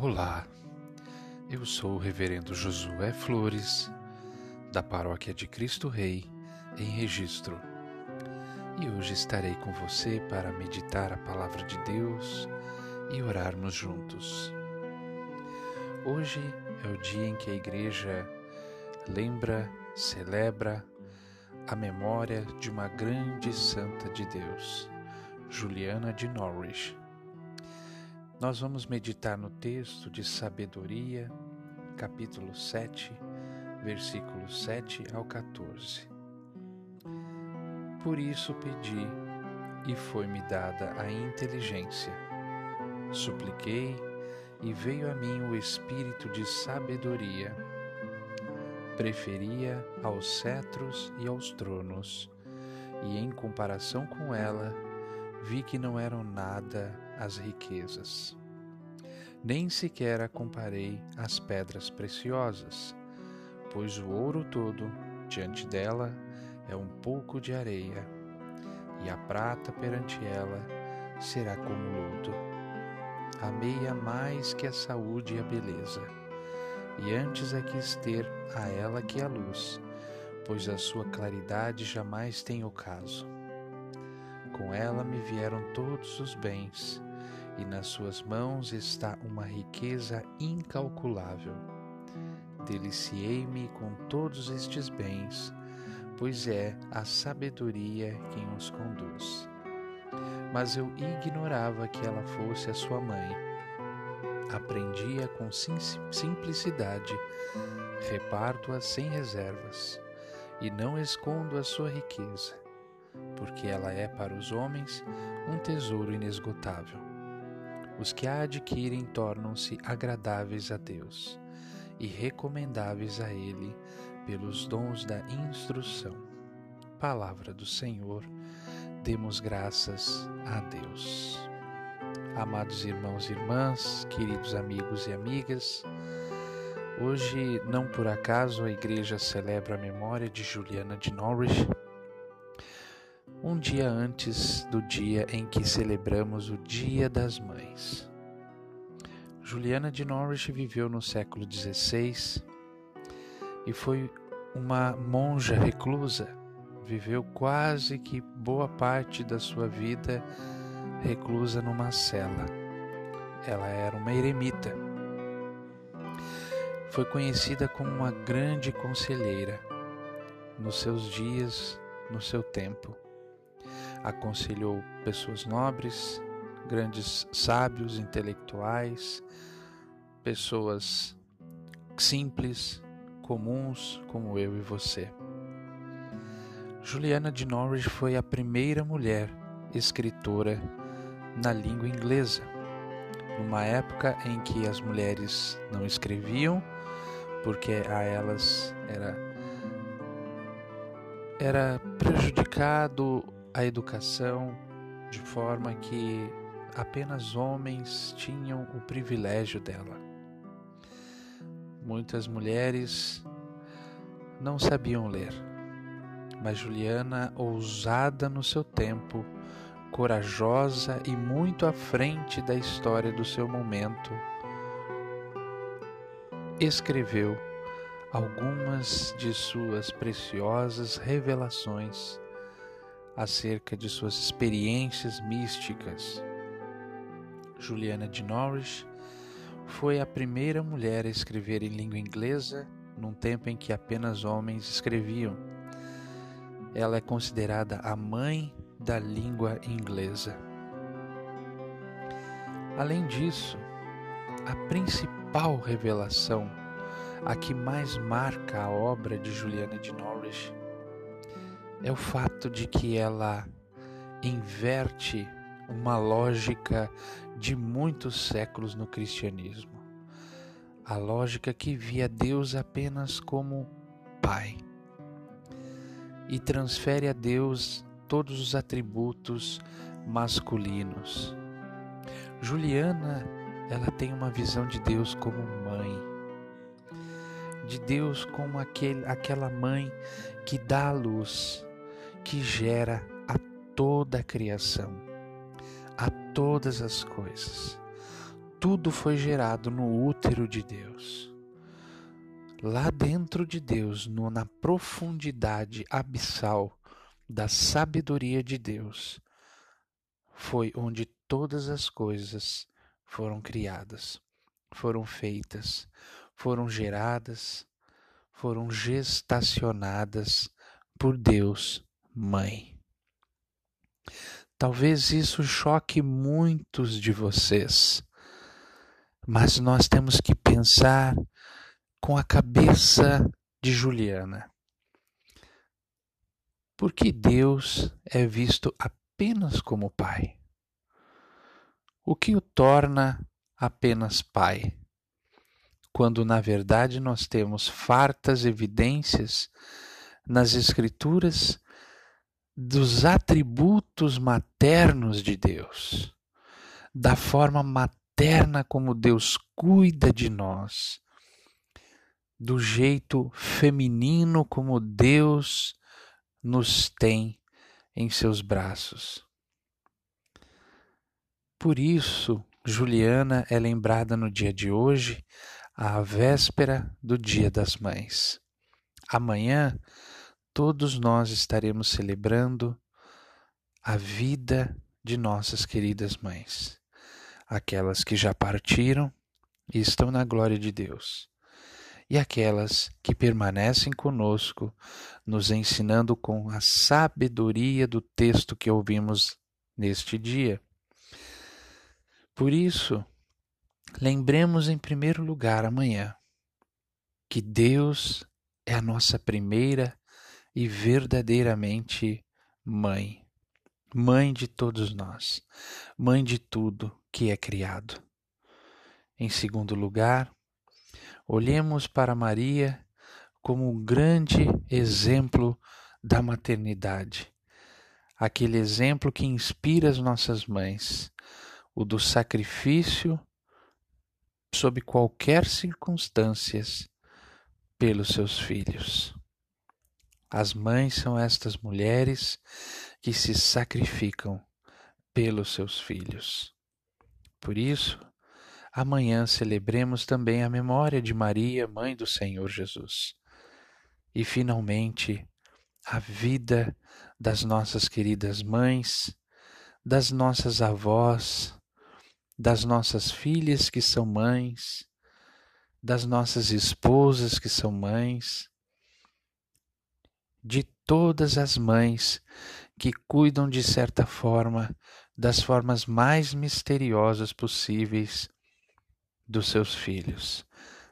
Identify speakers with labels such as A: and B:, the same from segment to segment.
A: Olá, eu sou o Reverendo Josué Flores, da Paróquia de Cristo Rei, em Registro, e hoje estarei com você para meditar a Palavra de Deus e orarmos juntos. Hoje é o dia em que a Igreja lembra, celebra a memória de uma grande santa de Deus, Juliana de Norwich nós vamos meditar no texto de Sabedoria, capítulo 7, versículos 7 ao 14. Por isso pedi, e foi-me dada a inteligência. Supliquei, e veio a mim o espírito de sabedoria. Preferia aos cetros e aos tronos, e em comparação com ela, vi que não eram nada as riquezas. Nem sequer a comparei às pedras preciosas, pois o ouro todo, diante dela, é um pouco de areia, e a prata perante ela será como lodo. Amei-a mais que a saúde e a beleza, e antes a quis ter a ela que a luz, pois a sua claridade jamais tem ocaso. Com ela me vieram todos os bens, e nas suas mãos está uma riqueza incalculável. Deliciei-me com todos estes bens, pois é a sabedoria quem os conduz. Mas eu ignorava que ela fosse a sua mãe. Aprendia com simplicidade, reparto-a sem reservas, e não escondo a sua riqueza, porque ela é para os homens um tesouro inesgotável os que a adquirem tornam-se agradáveis a Deus e recomendáveis a Ele pelos dons da instrução. Palavra do Senhor, demos graças a Deus. Amados irmãos e irmãs, queridos amigos e amigas, hoje, não por acaso, a igreja celebra a memória de Juliana de Norwich um dia antes do dia em que celebramos o Dia das Mães. Juliana de Norwich viveu no século XVI e foi uma monja reclusa. Viveu quase que boa parte da sua vida reclusa numa cela. Ela era uma eremita. Foi conhecida como uma grande conselheira nos seus dias, no seu tempo aconselhou pessoas nobres, grandes sábios, intelectuais, pessoas simples, comuns como eu e você. Juliana de Norwich foi a primeira mulher escritora na língua inglesa, numa época em que as mulheres não escreviam, porque a elas era era prejudicado a educação de forma que apenas homens tinham o privilégio dela. Muitas mulheres não sabiam ler, mas Juliana, ousada no seu tempo, corajosa e muito à frente da história do seu momento, escreveu algumas de suas preciosas revelações acerca de suas experiências místicas. Juliana de Norwich foi a primeira mulher a escrever em língua inglesa num tempo em que apenas homens escreviam. Ela é considerada a mãe da língua inglesa. Além disso, a principal revelação, a que mais marca a obra de Juliana de Norwich, é o fato de que ela inverte uma lógica de muitos séculos no cristianismo. A lógica que via Deus apenas como Pai e transfere a Deus todos os atributos masculinos. Juliana, ela tem uma visão de Deus como mãe, de Deus como aquele, aquela mãe que dá a luz, que gera a toda a criação, a todas as coisas. tudo foi gerado no útero de Deus. Lá dentro de Deus, no, na profundidade abissal da sabedoria de Deus, foi onde todas as coisas foram criadas, foram feitas, foram geradas, foram gestacionadas por Deus, Mãe. Talvez isso choque muitos de vocês, mas nós temos que pensar com a cabeça de Juliana. Porque Deus é visto apenas como Pai. O que o torna apenas Pai? Quando na verdade nós temos fartas evidências nas Escrituras dos atributos maternos de Deus, da forma materna como Deus cuida de nós, do jeito feminino como Deus nos tem em seus braços. Por isso, Juliana é lembrada no dia de hoje, à véspera do Dia das Mães. Amanhã todos nós estaremos celebrando a vida de nossas queridas mães, aquelas que já partiram e estão na glória de Deus, e aquelas que permanecem conosco, nos ensinando com a sabedoria do texto que ouvimos neste dia. Por isso, lembremos em primeiro lugar amanhã que Deus é a nossa primeira e verdadeiramente mãe, mãe de todos nós, mãe de tudo que é criado. Em segundo lugar, olhemos para Maria como um grande exemplo da maternidade, aquele exemplo que inspira as nossas mães, o do sacrifício sob qualquer circunstâncias pelos seus filhos. As mães são estas mulheres que se sacrificam pelos seus filhos. Por isso, amanhã celebremos também a memória de Maria, mãe do Senhor Jesus. E, finalmente, a vida das nossas queridas mães, das nossas avós, das nossas filhas que são mães, das nossas esposas que são mães, de todas as mães que cuidam de certa forma das formas mais misteriosas possíveis dos seus filhos,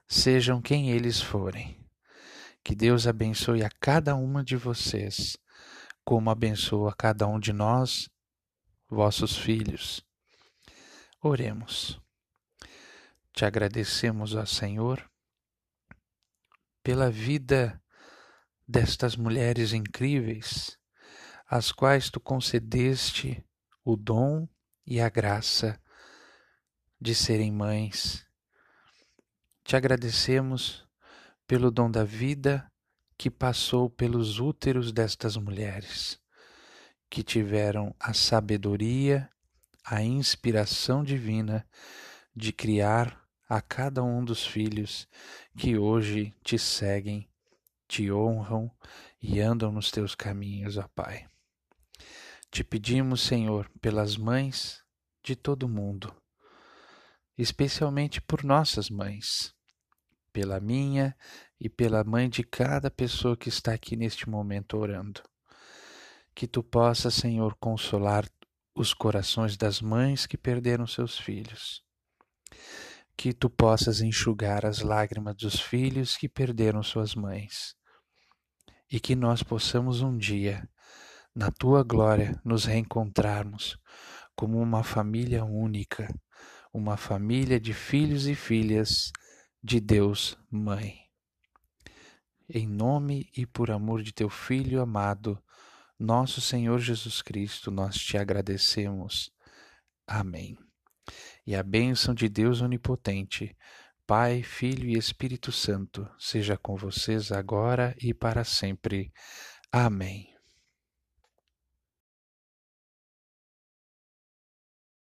A: sejam quem eles forem. Que Deus abençoe a cada uma de vocês, como abençoa cada um de nós, vossos filhos. Oremos. Te agradecemos, ó Senhor, pela vida destas mulheres incríveis, às quais tu concedeste o dom e a graça de serem mães. Te agradecemos pelo dom da vida que passou pelos úteros destas mulheres, que tiveram a sabedoria, a inspiração divina de criar a cada um dos filhos que hoje te seguem te honram e andam nos teus caminhos, ó Pai. Te pedimos, Senhor, pelas mães de todo mundo, especialmente por nossas mães, pela minha e pela mãe de cada pessoa que está aqui neste momento orando. Que tu possas, Senhor, consolar os corações das mães que perderam seus filhos. Que tu possas enxugar as lágrimas dos filhos que perderam suas mães e que nós possamos um dia, na tua glória, nos reencontrarmos como uma família única, uma família de filhos e filhas de Deus Mãe. Em nome e por amor de teu Filho amado, nosso Senhor Jesus Cristo, nós te agradecemos. Amém. E a bênção de Deus Onipotente, Pai, Filho e Espírito Santo, seja com vocês agora e para sempre. Amém.